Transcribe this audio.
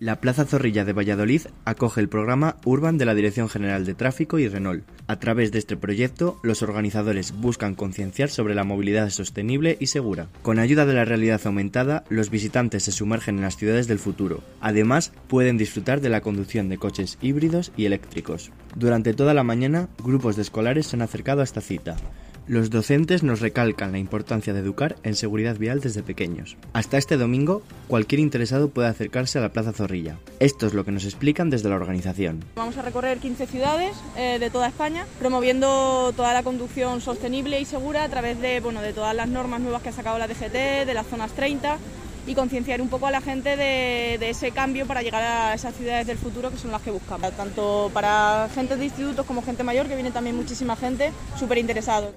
La Plaza Zorrilla de Valladolid acoge el programa Urban de la Dirección General de Tráfico y Renault. A través de este proyecto, los organizadores buscan concienciar sobre la movilidad sostenible y segura. Con ayuda de la realidad aumentada, los visitantes se sumergen en las ciudades del futuro. Además, pueden disfrutar de la conducción de coches híbridos y eléctricos. Durante toda la mañana, grupos de escolares se han acercado a esta cita. Los docentes nos recalcan la importancia de educar en seguridad vial desde pequeños. Hasta este domingo, cualquier interesado puede acercarse a la Plaza Zorrilla. Esto es lo que nos explican desde la organización. Vamos a recorrer 15 ciudades eh, de toda España, promoviendo toda la conducción sostenible y segura a través de, bueno, de todas las normas nuevas que ha sacado la DGT, de las zonas 30 y concienciar un poco a la gente de, ese cambio para llegar a esas ciudades del futuro que son las que buscamos. Tanto para gente de institutos como gente mayor, que viene también muchísima gente súper interesados.